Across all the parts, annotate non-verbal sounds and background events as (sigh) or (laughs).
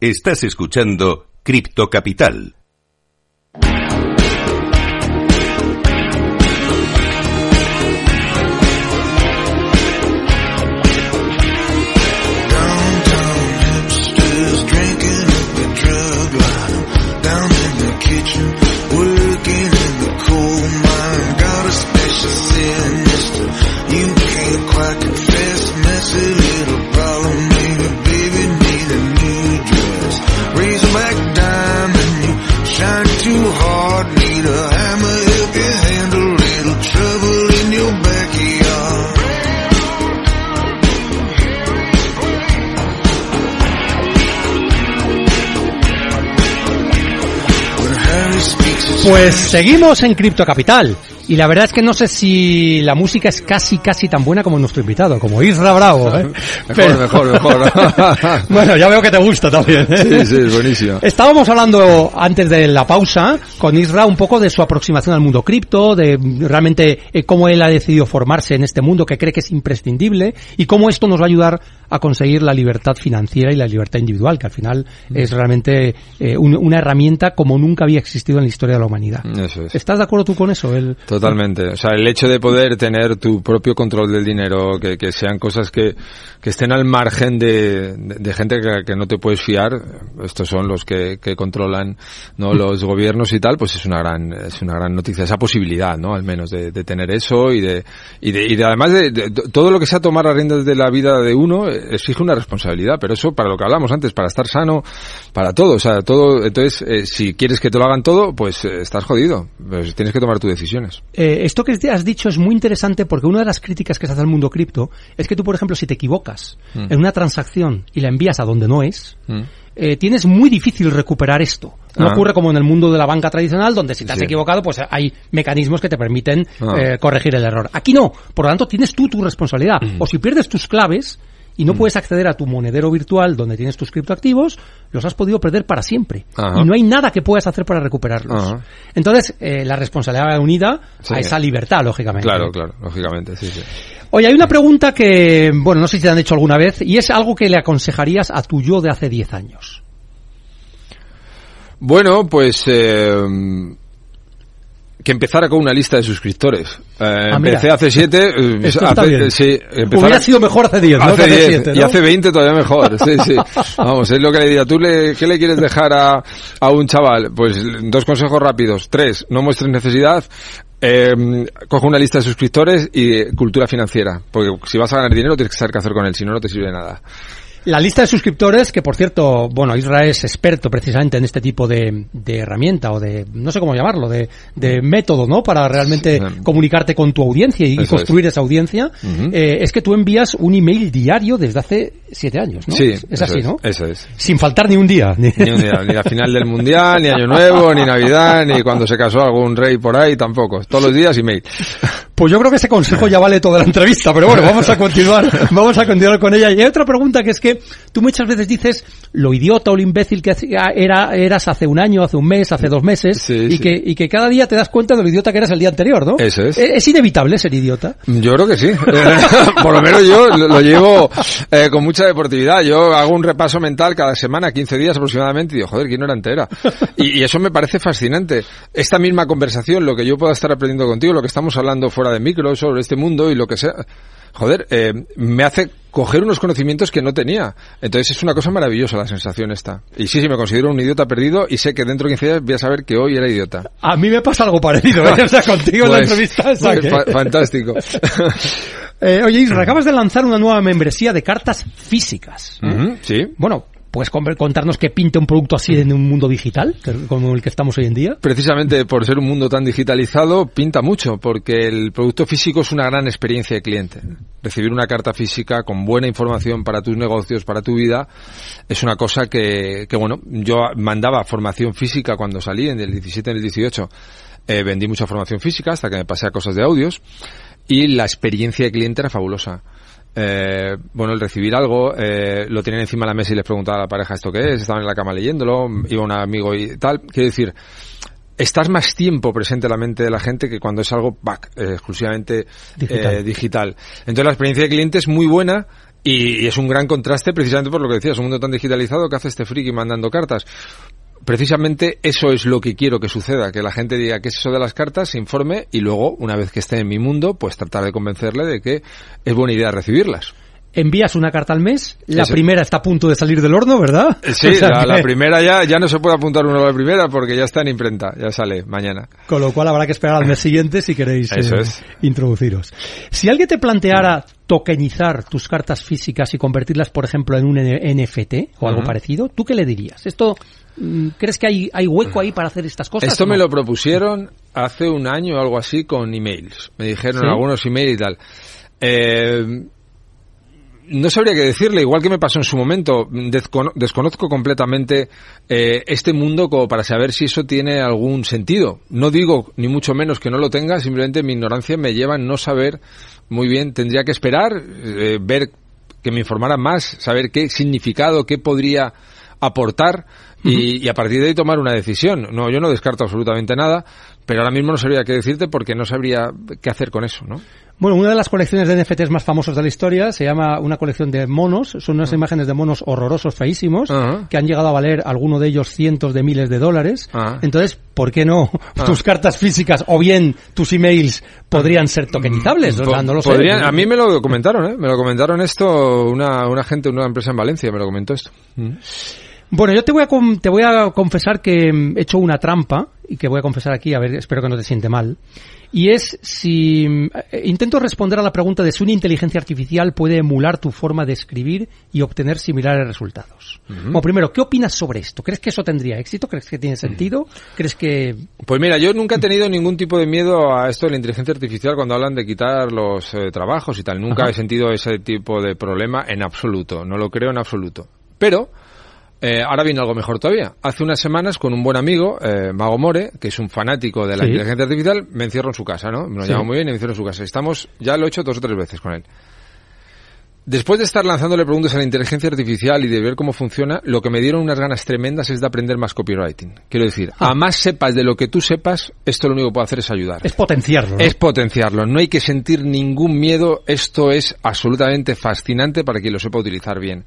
Estás escuchando Cripto Capital. Pues seguimos en Cripto Capital. Y la verdad es que no sé si la música es casi, casi tan buena como nuestro invitado, como Isra Bravo. ¿eh? (laughs) Mejor, mejor, mejor. (laughs) bueno, ya veo que te gusta también. ¿eh? Sí, sí, es buenísimo. Estábamos hablando antes de la pausa con Isra un poco de su aproximación al mundo cripto, de realmente eh, cómo él ha decidido formarse en este mundo que cree que es imprescindible y cómo esto nos va a ayudar a conseguir la libertad financiera y la libertad individual, que al final es realmente eh, un- una herramienta como nunca había existido en la historia de la humanidad. Eso es. ¿Estás de acuerdo tú con eso? El, Totalmente. O sea, el hecho de poder tener tu propio control del dinero, que, que sean cosas que, que estén al margen de, de, gente que, que no te puedes fiar, estos son los que, que controlan no los gobiernos y tal, pues es una gran es una gran noticia esa posibilidad, ¿no? Al menos de, de tener eso y de y de, y de además de, todo lo que sea tomar las riendas de la vida de uno exige una responsabilidad, pero eso para lo que hablamos antes, para estar sano, para todo, o sea, todo. Entonces, eh, si quieres que te lo hagan todo, pues eh, estás jodido, pues tienes que tomar tus decisiones. Eh, esto que has dicho es muy interesante porque una de las críticas que se hace al mundo cripto es que tú, por ejemplo, si te equivocas Mm. en una transacción y la envías a donde no es, Mm. eh, tienes muy difícil recuperar esto. No Ah. ocurre como en el mundo de la banca tradicional, donde si te has Sí. equivocado, pues hay mecanismos que te permiten Ah. eh, corregir el error. Aquí no. Por lo tanto, tienes tú tu responsabilidad. Mm. O si pierdes tus claves y no puedes acceder a tu monedero virtual donde tienes tus criptoactivos, los has podido perder para siempre. Ajá. Y no hay nada que puedas hacer para recuperarlos. Ajá. Entonces, eh, la responsabilidad va unida Sí. a esa libertad, lógicamente. Claro, claro, lógicamente, sí, sí. Oye, hay una pregunta que, bueno, no sé si te han hecho alguna vez, y es algo que le aconsejarías a tu yo de hace 10 años. Bueno, pues eh, que empezara con una lista de suscriptores. Eh, Ah, empecé hace siete, eh, sí, Hubiera a- sido mejor hace 10, ¿no? Hace 10, siete, y hace 20 todavía mejor. Sí, sí. (laughs) Vamos, es lo que le diría. ¿Tú le, qué le quieres dejar a, a un chaval? Pues dos consejos rápidos. Tres, no muestres necesidad. Eh, coge una lista de suscriptores y cultura financiera. Porque si vas a ganar dinero tienes que saber qué hacer con él, si no, no te sirve de nada. La lista de suscriptores, que por cierto, bueno, Israel es experto precisamente en este tipo de, de herramienta o de, no sé cómo llamarlo, de, de método, ¿no? Para realmente Sí. comunicarte con tu audiencia y, Eso construir esa audiencia. Eh, es que tú envías un email diario desde hace siete años, ¿no? Sí, es, es así, ¿no? Eso es. Sin faltar ni un día. (laughs) Ni, un día, ni la final del mundial, ni año nuevo, ni navidad, ni cuando se casó algún rey por ahí, tampoco. Todos los días email. Pues yo creo que ese consejo ya vale toda la entrevista, pero bueno, vamos a continuar, (laughs) vamos a continuar con ella. Y hay otra pregunta que es que tú muchas veces dices lo idiota o lo imbécil que era, eras hace un año, hace un mes, hace dos meses, Sí, y, sí. Que, y que cada día te das cuenta de lo idiota que eras el día anterior, ¿no? Eso es. ¿Es, es inevitable ser idiota? Yo creo que sí. (laughs) Por lo menos yo lo, lo llevo eh, con mucha deportividad. Yo hago un repaso mental cada semana, 15 días aproximadamente, y digo, joder, ¿quién no era entera? (laughs) Y, y eso me parece fascinante. Esta misma conversación, lo que yo pueda estar aprendiendo contigo, lo que estamos hablando fuera de micro sobre este mundo y lo que sea, joder, eh, me hace coger unos conocimientos que no tenía. Entonces es una cosa maravillosa la sensación esta. Y sí, sí, me considero un idiota perdido y sé que dentro de 15 días voy a saber que hoy era idiota. A mí me pasa algo parecido, ¿eh? O sea, contigo en la Pues, entrevista. pues, fa- fantástico. (laughs) Eh, oye, Isra, acabas de lanzar una nueva membresía de cartas físicas. ¿eh? Sí. Bueno, ¿puedes con- contarnos qué pinta un producto así en un mundo digital, como el que estamos hoy en día? Precisamente por ser un mundo tan digitalizado, pinta mucho, porque el producto físico es una gran experiencia de cliente. Recibir una carta física con buena información para tus negocios, para tu vida, es una cosa que, que bueno, yo mandaba formación física cuando salí en el 17, en el 18. Eh, vendí mucha formación física hasta que me pasé a cosas de audios y la experiencia de cliente era fabulosa. Eh, bueno, el recibir algo, eh, lo tenían encima de la mesa y les preguntaba a la pareja esto qué es, estaban en la cama leyéndolo, iba un amigo y tal. Quiero decir, estás más tiempo presente en la mente de la gente que cuando es algo back, eh, exclusivamente Digital. eh, digital. Entonces la experiencia de cliente es muy buena Y, y es un gran contraste precisamente por lo que decías, un mundo tan digitalizado que hace este friki mandando cartas. Precisamente eso es lo que quiero que suceda, que la gente diga qué es eso de las cartas, se informe y luego, una vez que esté en mi mundo, pues tratar de convencerle de que es buena idea recibirlas. Envías una carta al mes, la primera está a punto de salir del horno, ¿verdad? Eh, Sí, (laughs) O sea la, primera ya, ya no se puede apuntar uno a la primera porque ya está en imprenta, ya sale mañana. Con lo cual habrá que esperar al mes siguiente si queréis Eso eh, es. introduciros. Si alguien te planteara tokenizar tus cartas físicas y convertirlas, por ejemplo, en un NFT o algo parecido, ¿tú qué le dirías? ¿Esto mm, crees que hay, hay hueco ahí para hacer estas cosas? Esto me lo propusieron hace un año o algo así con emails. Me dijeron ¿Sí? algunos emails y tal. Eh, no sabría qué decirle, igual que me pasó en su momento. Descono- desconozco completamente eh, este mundo como para saber si eso tiene algún sentido. No digo ni mucho menos que no lo tenga, simplemente mi ignorancia me lleva a no saber muy bien. Tendría que esperar, eh, ver que me informaran más, saber qué significado, qué podría aportar y, y a partir de ahí tomar una decisión. No, yo no descarto absolutamente nada, pero ahora mismo no sabría qué decirte porque no sabría qué hacer con eso, ¿no? Bueno, una de las colecciones de NFTs más famosas de la historia se llama una colección de monos. Son unas imágenes de monos horrorosos, feísimos, Ajá. que han llegado a valer alguno de ellos cientos de miles de dólares. Ah. Entonces, ¿por qué no tus cartas físicas o bien tus emails podrían ser tokenizables? O sea, no lo sé. podrían- a mí me lo comentaron, ¿eh? Me lo comentaron esto una, una gente, una empresa en Valencia, me lo comentó esto. Bueno, yo te voy a te voy a confesar que mm, he hecho una trampa y que voy a confesar aquí, a ver, espero que no te siente mal. Y es si eh, intento responder a la pregunta de si una inteligencia artificial puede emular tu forma de escribir y obtener similares resultados. Bueno, primero, ¿qué opinas sobre esto? ¿Crees que eso tendría éxito? ¿Crees que tiene sentido? ¿Crees que Pues mira, yo nunca he tenido ningún tipo de miedo a esto de la inteligencia artificial cuando hablan de quitar los eh, trabajos y tal. Nunca Ajá. he sentido ese tipo de problema en absoluto. No lo creo en absoluto. Pero, eh, ahora viene algo mejor todavía. Hace unas semanas con un buen amigo, eh, Mago More, que es un fanático de la Sí. inteligencia artificial, me encierro en su casa, ¿no? Me lo Sí. llama muy bien y me encierro en su casa. Estamos, ya lo he hecho dos o tres veces con él. Después de estar lanzándole preguntas a la inteligencia artificial y de ver cómo funciona, lo que me dieron unas ganas tremendas es de aprender más copywriting. Quiero decir, Ah. a más sepas de lo que tú sepas, esto lo único que puede hacer es ayudar. es potenciarlo? ¿no? Es potenciarlo, no hay que sentir ningún miedo, esto es absolutamente fascinante para quien lo sepa utilizar bien.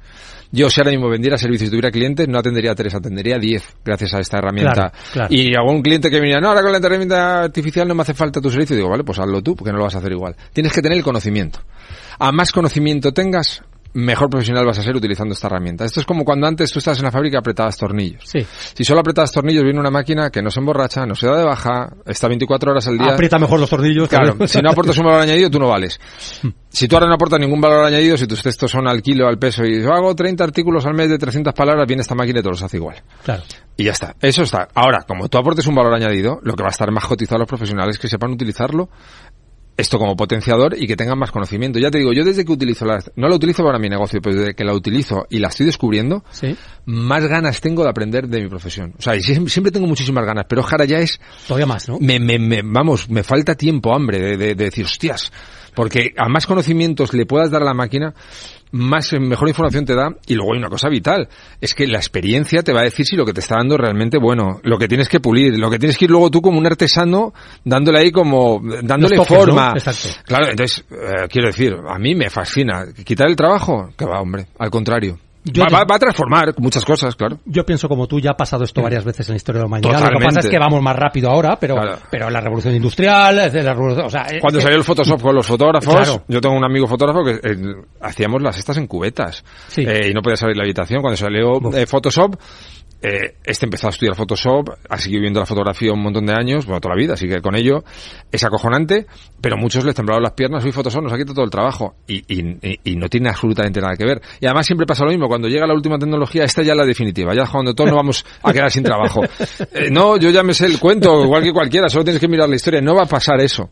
Yo si ahora mismo vendiera servicios y tuviera clientes, no atendería a tres, atendería a diez gracias a esta herramienta. Claro, claro. Y algún cliente que me diría, no, ahora con la herramienta artificial no me hace falta tu servicio, digo, vale, pues hazlo tú, porque no lo vas a hacer igual. Tienes que tener el conocimiento. A más conocimiento tengas, mejor profesional vas a ser utilizando esta herramienta. Esto es como cuando antes tú estabas en la fábrica y apretabas tornillos. Sí. Si solo apretas tornillos, viene una máquina que no se emborracha, no se da de baja, está 24 horas al día. Aprieta mejor los tornillos. Claro, si no aportas un valor (laughs) añadido, tú no vales. Si tú ahora no aportas ningún valor añadido, si tus textos son al kilo, al peso, y yo hago 30 artículos al mes de 300 palabras, viene esta máquina y te los hace igual. Claro. Y ya está. Eso está. Ahora, como tú aportes un valor añadido, lo que va a estar más cotizado a los profesionales que sepan utilizarlo, esto como potenciador y que tengan más conocimiento. Ya te digo, yo desde que utilizo la, no la utilizo para mi negocio, pero desde que la utilizo y la estoy descubriendo, Sí. más ganas tengo de aprender de mi profesión. O sea, siempre tengo muchísimas ganas, pero ahora ya es Todavía más, ¿no? me, me, me- vamos, me falta tiempo, hambre, de, de- de decir, hostias, porque a más conocimientos le puedas dar a la máquina, más, eh, mejor información te da. Y luego hay una cosa vital, es que la experiencia te va a decir si lo que te está dando es realmente bueno, lo que tienes que pulir, lo que tienes que ir luego tú como un artesano, dándole ahí como, dándole toques, forma. Claro, entonces, eh, quiero decir, a mí me fascina. ¿Quitar el trabajo? Que va, hombre, al contrario. Yo va, te- va- va a transformar muchas cosas, claro. Yo pienso como tú, ya ha pasado esto varias veces en la historia de la humanidad. Lo que pasa es que vamos más rápido ahora, pero, Claro. pero la revolución industrial, la revolución, o sea, es Cuando que- salió el Photoshop con los fotógrafos, Claro. yo tengo un amigo fotógrafo que eh, hacíamos las estas en cubetas Sí. Eh, y no podía salir de la habitación. Cuando salió eh, Photoshop, eh, este empezó a estudiar Photoshop, ha seguido viendo la fotografía un montón de años, bueno, toda la vida, así que con ello es acojonante, pero muchos les temblaron las piernas, hoy Photoshop nos ha quitado todo el trabajo y, y, y- y no tiene absolutamente nada que ver. Y además siempre pasa lo mismo, cuando llega la última tecnología, esta ya es la definitiva, ya es cuando todos nos vamos a quedar sin trabajo. (laughs) Eh, no, yo ya me sé el cuento, igual que cualquiera, solo tienes que mirar la historia, no va a pasar eso.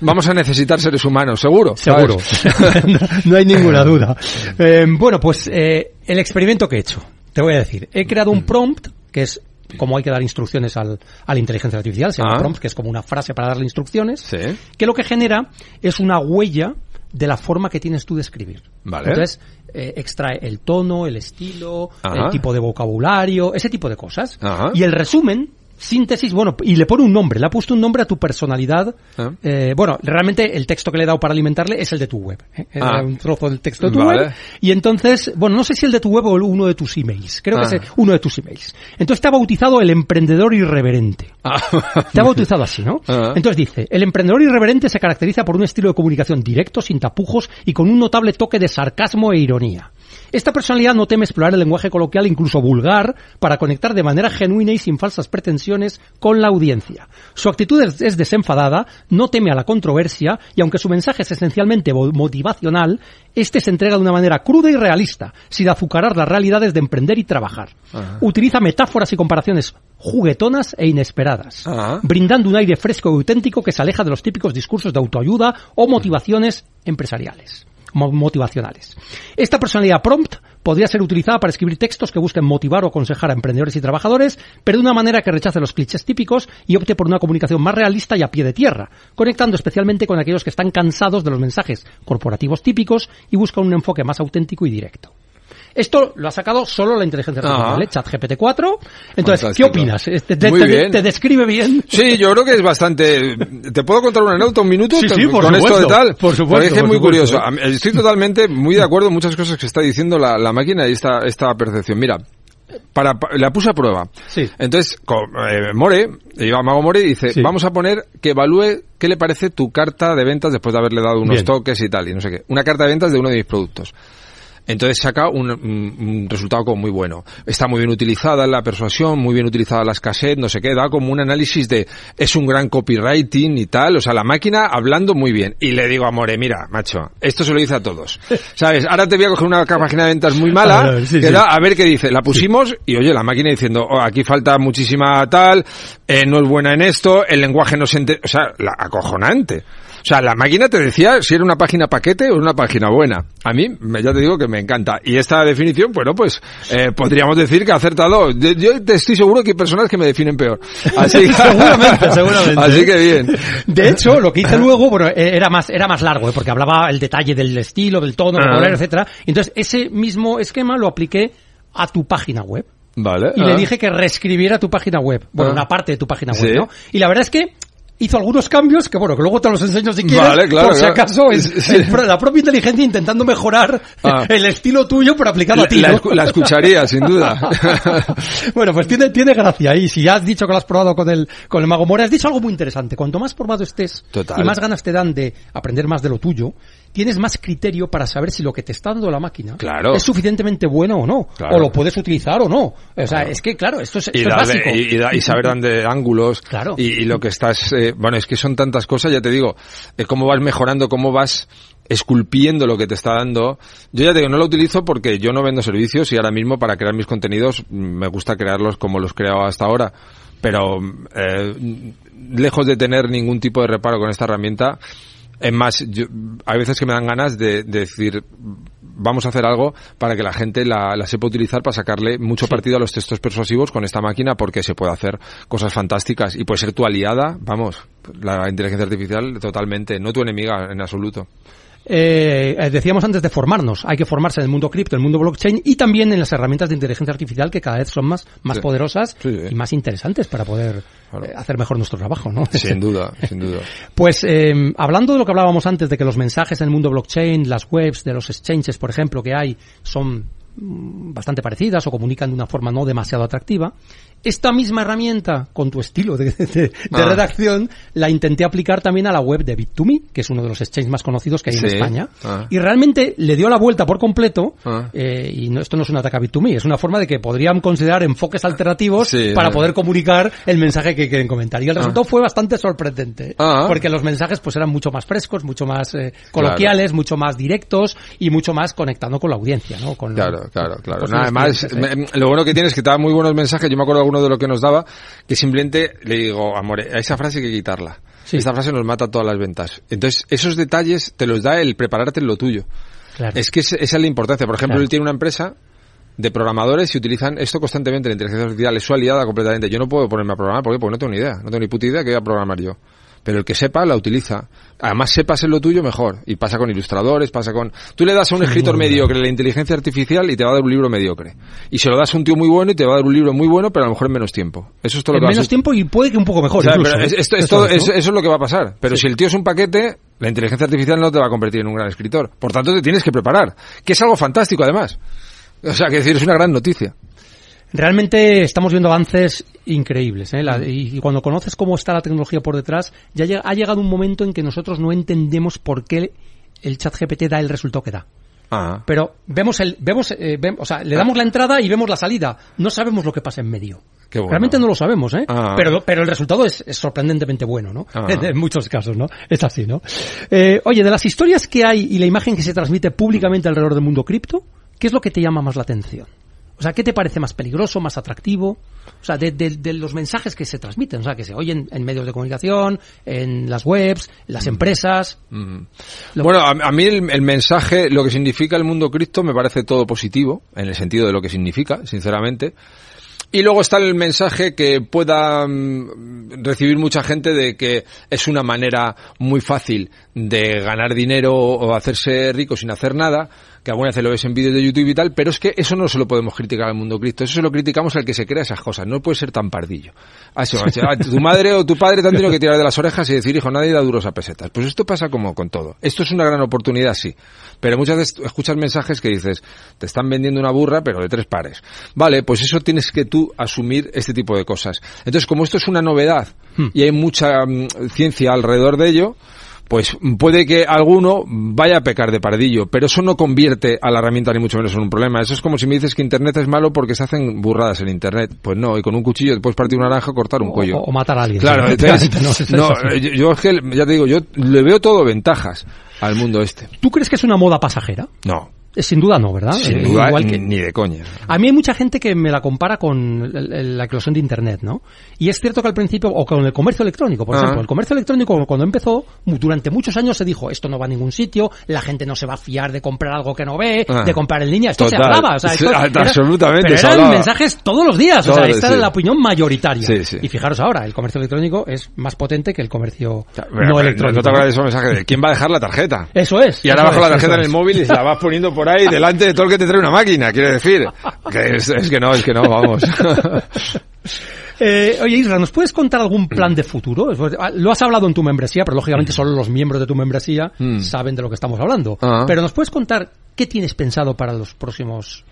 Vamos a necesitar seres humanos, seguro. Seguro. (laughs) no, no hay ninguna (laughs) duda. Eh, bueno, pues el experimento que he hecho, te voy a decir. He creado un prompt, que es como hay que dar instrucciones al, a la inteligencia artificial, se llama Ah. prompt, que es como una frase para darle instrucciones, Sí. que lo que genera es una huella de la forma que tienes tú de escribir. Vale. Entonces, eh, extrae el tono, el estilo, Ajá. el tipo de vocabulario, ese tipo de cosas. Ajá. Y el resumen síntesis, bueno, y le pone un nombre, le ha puesto un nombre a tu personalidad. Ah. Eh, bueno, realmente el texto que le he dado para alimentarle es el de tu web. ¿eh? Era Ah. un trozo del texto de tu Vale. web. Y entonces, bueno, no sé si el de tu web o uno de tus emails. Creo Ah. que es uno de tus emails. Entonces te ha bautizado el emprendedor irreverente. Te ha bautizado así, ¿no? Ah. Entonces dice, el emprendedor irreverente se caracteriza por un estilo de comunicación directo, sin tapujos y con un notable toque de sarcasmo e ironía. Esta personalidad no teme explorar el lenguaje coloquial, incluso vulgar, para conectar de manera genuina y sin falsas pretensiones con la audiencia. Su actitud es, es desenfadada, no teme a la controversia y aunque su mensaje es esencialmente motivacional, este se entrega de una manera cruda y realista, sin azucarar las realidades de emprender y trabajar. Utiliza metáforas y comparaciones juguetonas e inesperadas, Ajá. brindando un aire fresco y auténtico que se aleja de los típicos discursos de autoayuda o motivaciones empresariales, motivacionales. Esta personalidad prompt podría ser utilizada para escribir textos que busquen motivar o aconsejar a emprendedores y trabajadores, pero de una manera que rechace los clichés típicos y opte por una comunicación más realista y a pie de tierra, conectando especialmente con aquellos que están cansados de los mensajes corporativos típicos y buscan un enfoque más auténtico y directo. Esto lo ha sacado solo la inteligencia artificial. ¿eh? ChatGPT 4. Entonces, Fantástico. ¿qué opinas? ¿Te, te- Muy te- bien. te describe bien? Sí, yo creo que es bastante. ¿Te puedo contar una anécdota un minuto Sí, sí, por con esto de supuesto, tal? por supuesto, Porque es por muy supuesto, curioso. ¿eh? Estoy totalmente muy de acuerdo en muchas cosas que está diciendo la, la máquina y esta, esta percepción. Mira, para, pa- la puse a prueba. Sí. Entonces, con, eh, More, iba Mago More y dice, Sí. vamos a poner que evalúe qué le parece tu carta de ventas después de haberle dado unos Bien. toques y tal, y no sé qué. Una carta de ventas de uno de mis productos. Entonces saca un, un- un resultado como muy bueno. Está muy bien utilizada la persuasión, muy bien utilizada las cassettes, no sé qué, da como un análisis de es un gran copywriting y tal, o sea, la máquina hablando muy bien. Y le digo a More, mira, macho, esto se lo dice a todos. (laughs) ¿Sabes? Ahora te voy a coger una página de ventas muy mala, (laughs) A ver, sí, que sí. da- a ver qué dice. La pusimos y oye, la máquina diciendo, "Oh, aquí falta muchísima tal, eh, no es buena en esto, el lenguaje no se ente-". o sea, la acojonante. O sea, la máquina te decía si era una página paquete o una página buena. A mí, me- ya te digo que me encanta. Y esta definición, bueno, pues eh, podríamos decir que ha acertado. Yo, yo te estoy seguro que hay personas que me definen peor. Así que, (laughs) (laughs) Seguramente, seguramente. Así que bien. De hecho, lo que hice luego, bueno, eh, era más, era más largo, ¿eh? porque hablaba el detalle del estilo, del tono, del Ah. color, etcétera. Entonces, ese mismo esquema lo apliqué a tu página web. Vale. Y le ah. dije que reescribiera tu página web. Bueno, Ah. una parte de tu página web, Sí. ¿no? Y la verdad es que hizo algunos cambios que, bueno, que luego te los enseño si quieres. Vale, claro, por si claro. acaso es el la propia inteligencia intentando mejorar Ah. el estilo tuyo, pero aplicado a ti. La, la escucharía, (laughs) sin duda. bueno, pues tiene, tiene gracia. Y si has dicho que lo has probado con el, con el Mago More, has dicho algo muy interesante. Cuanto más formado estés Total. y más ganas te dan de aprender más de lo tuyo, tienes más criterio para saber si lo que te está dando la máquina Claro. es suficientemente bueno o no. Claro. O lo puedes utilizar o no. O sea, es que, claro, esto es, esto y, es básico. y, y da- y saber dónde ángulos Claro. y, lo que estás eh, bueno es que son tantas cosas ya te digo eh, cómo vas mejorando cómo vas esculpiendo lo que te está dando yo ya te digo no lo utilizo porque yo no vendo servicios y ahora mismo para crear mis contenidos me gusta crearlos como los he creado hasta ahora pero eh, lejos de tener ningún tipo de reparo con esta herramienta es más, yo, hay veces que me dan ganas de, de decir, vamos a hacer algo para que la gente la, la sepa utilizar para sacarle mucho partido a los textos persuasivos con esta máquina porque se puede hacer cosas fantásticas y puede ser tu aliada, vamos, la inteligencia artificial totalmente, no tu enemiga en absoluto. Eh, decíamos antes de formarnos, hay que formarse en el mundo cripto, en el mundo blockchain y también en las herramientas de inteligencia artificial que cada vez son más, más Sí. poderosas Sí, sí. y más interesantes para poder Claro. eh, hacer mejor nuestro trabajo, ¿no? Sin (laughs) duda, sin duda. Pues eh, hablando de lo que hablábamos antes, de que los mensajes en el mundo blockchain, las webs de los exchanges, por ejemplo, que hay, son mm, bastante parecidas o comunican de una forma no demasiado atractiva, esta misma herramienta, con tu estilo de, de- de Ah. redacción, la intenté aplicar también a la web de Bit2Me, que es uno de los exchanges más conocidos que hay en Sí. España. Ah. Y realmente le dio la vuelta por completo, Ah. eh, y no, esto no es un ataque a Bit2Me, es una forma de que podrían considerar enfoques alternativos Sí, para ah. poder comunicar el mensaje que quieren comentar. Y el resultado fue bastante sorprendente, Ah. porque los mensajes pues eran mucho más frescos, mucho más eh, coloquiales, mucho más directos y mucho más conectando con la audiencia, ¿no? Con Claro, claro, claro. con Nada los más, clientes, ¿eh? me- lo bueno que tienes es que te da muy buenos mensajes. Yo me acuerdo alguno de lo que nos daba, que simplemente le digo, amor, a esa frase hay que quitarla. Sí. Esta frase nos mata todas las ventas. Entonces, esos detalles te los da el prepararte en lo tuyo. Claro. Es que es- esa es la importancia. Por ejemplo, Claro. él tiene una empresa de programadores y utilizan esto constantemente. La inteligencia artificial es su aliada completamente. Yo no puedo ponerme a programar. ¿Por qué? Porque no tengo ni idea. No tengo ni puta idea que voy a programar yo. Pero el que sepa la utiliza. Además, sepas en lo tuyo mejor. Y pasa con ilustradores, pasa con... Tú le das a un escritor mediocre la inteligencia artificial y te va a dar un libro mediocre. Y se lo das a un tío muy bueno y te va a dar un libro muy bueno, pero a lo mejor en menos tiempo. Eso es todo lo En que va a menos tiempo y puede que un poco mejor. o sea, incluso, pero es- esto- Eso esto- es, ¿no? es- eso es lo que va a pasar. Pero si el tío es un paquete, la inteligencia artificial no te va a convertir en un gran escritor. Por tanto, te tienes que preparar. Que es algo fantástico, además. O sea, que decir, es una gran noticia. Realmente estamos viendo avances increíbles. ¿eh? La- y, y cuando conoces cómo está la tecnología por detrás, ya ha llegado un momento en que nosotros no entendemos por qué el chat GPT da el resultado que da. Ah. Pero vemos el, vemos, eh, vem- o sea, le damos la entrada y vemos la salida. No sabemos lo que pasa en medio. Qué bueno. Realmente no lo sabemos, ¿eh? Ah. Pero, pero el resultado es, es sorprendentemente bueno, ¿no? Ah. En, (laughs) en muchos casos, ¿no? Es así, ¿no? Eh, oye, de las historias que hay y la imagen que se transmite públicamente alrededor del mundo cripto, ¿qué es lo que te llama más la atención? O sea, ¿qué te parece más peligroso, más atractivo? O sea, de, de- de los mensajes que se transmiten, o sea, que se oyen en medios de comunicación, en las webs, en las empresas. Lo- Bueno, a, a mí el, el mensaje, lo que significa el mundo cripto me parece todo positivo, en el sentido de lo que significa, sinceramente. Y luego está el mensaje que pueda mm, recibir mucha gente de que es una manera muy fácil de ganar dinero o hacerse rico sin hacer nada, que alguna vez lo ves en vídeos de YouTube y tal, pero es que eso no se lo podemos criticar al mundo cripto, eso se lo criticamos al que se crea esas cosas, no puede ser tan pardillo. Así, sea, tu madre o tu padre te han tenido que tirar de las orejas y decir, hijo, nadie da duros a pesetas. Pues esto pasa como con todo. Esto es una gran oportunidad, sí. Pero muchas veces escuchas mensajes que dices, te están vendiendo una burra, pero de tres pares. Vale, pues eso tienes que tú asumir este tipo de cosas. Entonces, como esto es una novedad y hay mucha mm, ciencia alrededor de ello, pues puede que alguno vaya a pecar de pardillo, pero eso no convierte a la herramienta ni mucho menos en un problema. Eso es como si me dices que Internet es malo porque se hacen burradas en Internet. Pues no, y con un cuchillo te puedes partir una naranja o cortar un O- cuello. o- matar a alguien, Claro, (laughs) no, no, yo, es que, ya te digo, yo le veo todo ventajas al mundo este. ¿Tú crees que es una moda pasajera? No, Sin duda no, ¿verdad? sin Eh, duda, igual que- ni de coña. A mí hay mucha gente que me la compara con la eclosión de Internet, ¿no? Y es cierto que al principio, o con el comercio electrónico, por Ah. ejemplo, el comercio electrónico cuando empezó, durante muchos años se dijo, esto no va a ningún sitio, la gente no se va a fiar de comprar algo que no ve, Ah. de comprar en línea, esto se Total. hablaba, o sea, Sí, esto ah, (laughs) era- absolutamente, pero se eran mensajes todos los días, o sea, esta sí. la opinión mayoritaria. Sí, sí. Y fijaros ahora, el comercio electrónico es más potente que el comercio no electrónico. ¿No te acuerdas de esos mensajes de quién va a dejar la tarjeta? Eso es. Y ahora bajo la tarjeta en el móvil y se la vas poniendo por ahí delante de todo el que te trae una máquina, quiere decir. Que es, es que no, es que no, vamos. (laughs) Eh, oye, Isra, ¿nos puedes contar algún plan de futuro? Ah, Lo has hablado en tu membresía, pero lógicamente solo los miembros de tu membresía Mm. saben de lo que estamos hablando. Ah. Pero ¿nos puedes contar qué tienes pensado para los próximos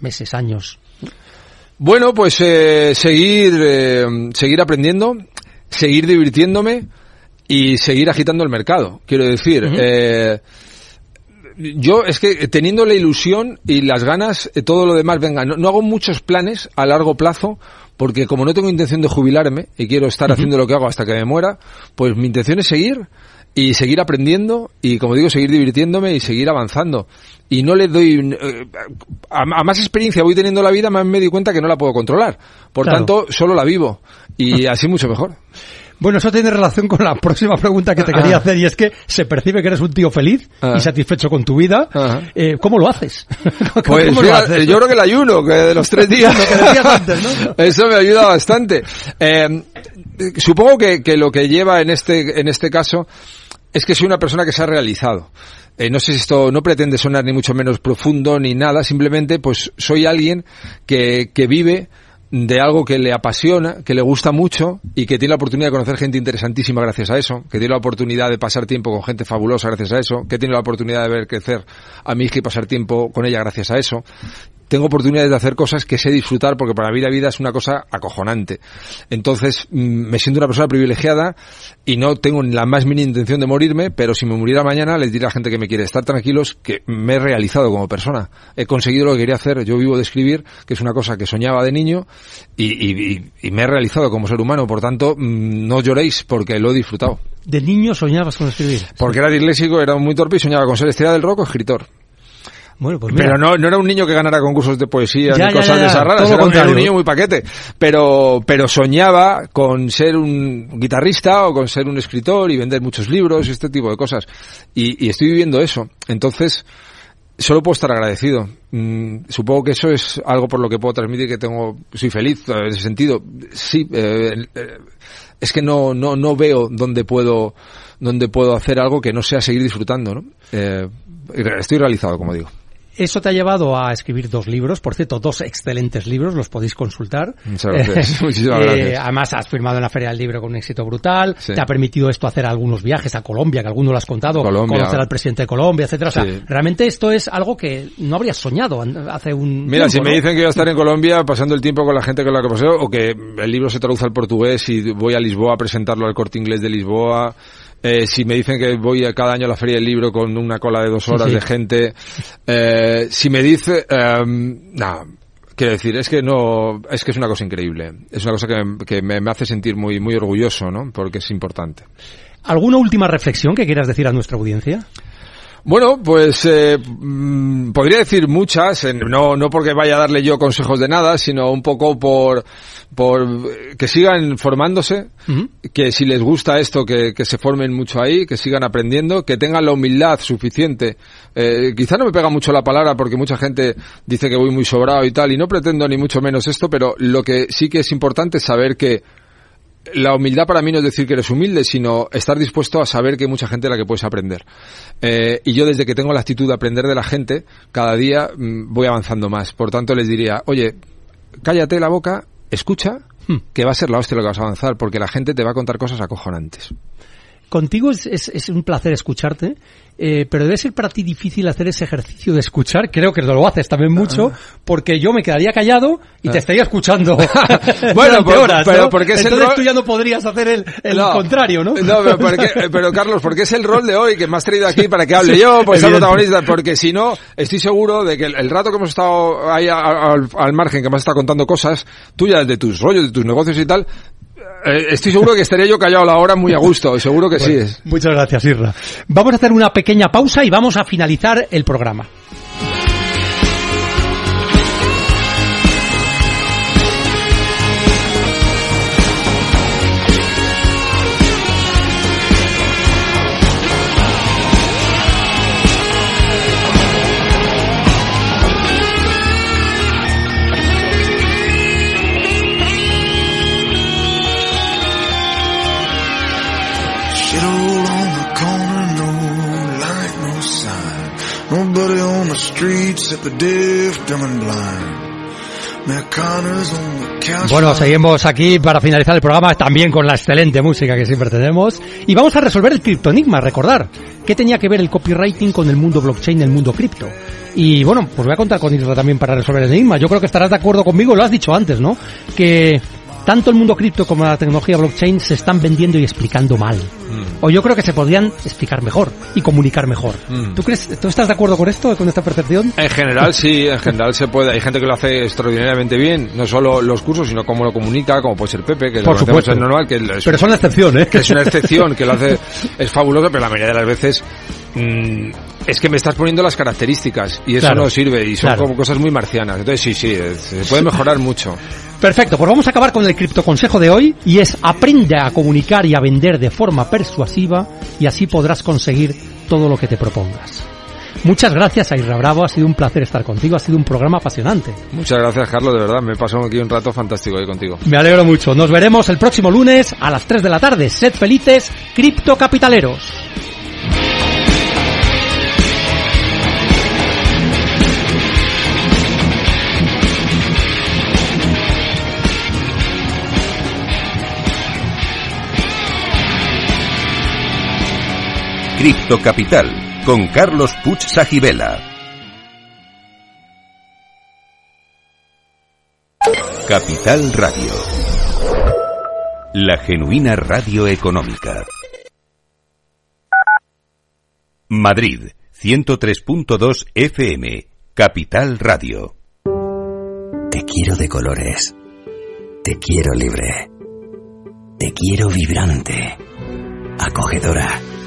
meses, años? Bueno, pues eh, seguir, eh, seguir aprendiendo, seguir divirtiéndome y seguir agitando el mercado. Quiero decir, yo es que teniendo la ilusión y las ganas, eh, todo lo demás, venga, no, no hago muchos planes a largo plazo porque como no tengo intención de jubilarme y quiero estar haciendo lo que hago hasta que me muera, pues mi intención es seguir y seguir aprendiendo y como digo seguir divirtiéndome y seguir avanzando. Y no le doy eh, a, a más experiencia voy teniendo la vida más me doy cuenta que no la puedo controlar. Por Claro. tanto solo la vivo y así mucho mejor Bueno, eso tiene relación con la próxima pregunta que te quería hacer y es que se percibe que eres un tío feliz Ah. y satisfecho con tu vida. Ajá. Eh, ¿Cómo lo haces? (laughs) Pues ¿Cómo lo fíjate, haces? yo creo que el ayuno, que de los tres días. Lo que decías antes, ¿no? (laughs) Eso me ayuda bastante. Eh, supongo que, que lo que lleva en este, en este caso es que soy una persona que se ha realizado. Eh, no sé si esto no pretende sonar ni mucho menos profundo ni nada, simplemente pues soy alguien que, que vive de algo que le apasiona, que le gusta mucho y que tiene la oportunidad de conocer gente interesantísima gracias a eso, que tiene la oportunidad de pasar tiempo con gente fabulosa gracias a eso, que tiene la oportunidad de ver crecer a mi hija y pasar tiempo con ella gracias a eso. Tengo oportunidades de hacer cosas que sé disfrutar porque para mí la vida es una cosa acojonante. Entonces mm, me siento una persona privilegiada y no tengo la más mínima intención de morirme, pero si me muriera mañana les diré a la gente que me quiere estar tranquilos que me he realizado como persona. He conseguido lo que quería hacer. Yo vivo de escribir, que es una cosa que soñaba de niño y, y- y- y me he realizado como ser humano. Por tanto, mm, no lloréis porque lo he disfrutado. De niño soñabas con escribir. Porque era disléxico, era muy torpe y soñaba con ser estrella del rock o escritor. Bueno, pues mira. Pero no, no era un niño que ganara concursos de poesía Ya, ni ya, cosas de esas raras. Era, un- niño muy paquete. Pero, pero soñaba con ser un guitarrista o con ser un escritor y vender muchos libros y este tipo de cosas. Y, y estoy viviendo eso. Entonces, solo puedo estar agradecido. Mm, supongo que eso es algo por lo que puedo transmitir que tengo, soy feliz en ese sentido. Sí, eh, eh, es que no, no, no veo dónde puedo, dónde puedo hacer algo que no sea seguir disfrutando, ¿no? Eh, estoy realizado, como digo. Eso te ha llevado a escribir dos libros, por cierto, dos excelentes libros, los podéis consultar. Muchas gracias. (laughs) Muchísimas Eh, gracias. además, has firmado en la Feria del Libro con un éxito brutal. Sí. Te ha permitido esto hacer algunos viajes a Colombia, que alguno lo has contado, Colombia. conocer al presidente de Colombia, etcétera. O sea, Sí. realmente esto es algo que no habrías soñado hace un Mira, tiempo, si me dicen que voy a estar en Colombia pasando el tiempo con la gente con la que paseo, o que el libro se traduce al portugués y voy a Lisboa a presentarlo al corte inglés de Lisboa, eh, si me dicen que voy a cada año a la feria del libro con una cola de dos horas sí. de gente, eh, si me dice, eh, nada, quiero decir, es que no, es que es una cosa increíble, es una cosa que, que me, me hace sentir muy, muy orgulloso, ¿no? Porque es importante. ¿Alguna última reflexión que quieras decir a nuestra audiencia? Bueno, pues eh, mm, podría decir muchas, no, no porque vaya a darle yo consejos de nada, sino un poco por, por que sigan formándose, que si les gusta esto, que, que se formen mucho ahí, que sigan aprendiendo, que tengan la humildad suficiente. Eh, quizá no me pega mucho la palabra porque mucha gente dice que voy muy sobrado y tal, y no pretendo ni mucho menos esto, pero lo que sí que es importante es saber que la humildad para mí no es decir que eres humilde, sino estar dispuesto a saber que hay mucha gente de la que puedes aprender. Eh, y yo desde que tengo la actitud de aprender de la gente, cada día mm, voy avanzando más. Por tanto, les diría, oye, cállate la boca, escucha, Hmm. que va a ser la hostia lo que vas a avanzar, porque la gente te va a contar cosas acojonantes. Contigo es, es- es un placer escucharte, eh, pero debe ser para ti difícil hacer ese ejercicio de escuchar. Creo que lo haces también mucho, porque yo me quedaría callado y te estaría escuchando. (laughs) Bueno, por- horas, pero ¿no? porque es el rol- tú ya no podrías hacer el, el contrario, ¿no? No, pero, porque- (laughs) pero, Carlos, porque es el rol de hoy que me has traído aquí para que hable yo, pues evidente. protagonista, porque si no, estoy seguro de que el, el rato que hemos estado ahí al, al margen, que me has estado contando cosas tuyas, de tus rollos, de tus negocios y tal, eh, estoy seguro que estaría yo callado la hora muy a gusto, seguro que sí es. Muchas gracias, Irra. Vamos a hacer una pequeña pausa y vamos a finalizar el programa. Bueno, seguimos aquí para finalizar el programa también con la excelente música que siempre tenemos. Y vamos a resolver el criptoenigma, recordar. ¿Qué tenía que ver el copywriting con el mundo blockchain, el mundo cripto? Y bueno, pues voy a contar con Isra también para resolver el enigma. Yo creo que estarás de acuerdo conmigo, lo has dicho antes, ¿no? Que tanto el mundo cripto como la tecnología blockchain se están vendiendo y explicando mal. O yo creo que se podrían explicar mejor y comunicar mejor. Mm. ¿Tú crees, tú estás de acuerdo con esto, con esta percepción? En general sí, en general se puede. Hay gente que lo hace extraordinariamente bien, no solo los cursos, sino cómo lo comunica, como puede ser Pepe, que lo Por supuesto. en normal, que es, Pero son la excepción, ¿eh? que es una excepción, que lo hace, (laughs) es fabuloso, pero la mayoría de las veces mm, es que me estás poniendo las características y eso Claro, no sirve y son claro. como cosas muy marcianas. Entonces sí, sí, es- se puede mejorar mucho. Perfecto, pues vamos a acabar con el criptoconsejo de hoy y es aprende a comunicar y a vender de forma persuasiva y así podrás conseguir todo lo que te propongas. Muchas gracias a Isra Bravo, ha sido un placer estar contigo, ha sido un programa apasionante. Muchas gracias, Carlos, de verdad, me pasó aquí un rato fantástico ahí contigo. Me alegro mucho, nos veremos el próximo lunes a las 3 de la tarde. Sed felices, criptocapitaleros. Cripto Capital con Carlos Puch Sajibela. Capital Radio. La genuina radio económica. Madrid, 103.2 FM. Capital Radio. Te quiero de colores. Te quiero libre. Te quiero vibrante. Acogedora.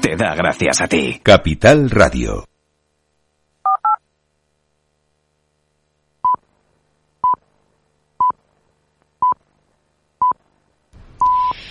Te da gracias a ti. Capital Radio.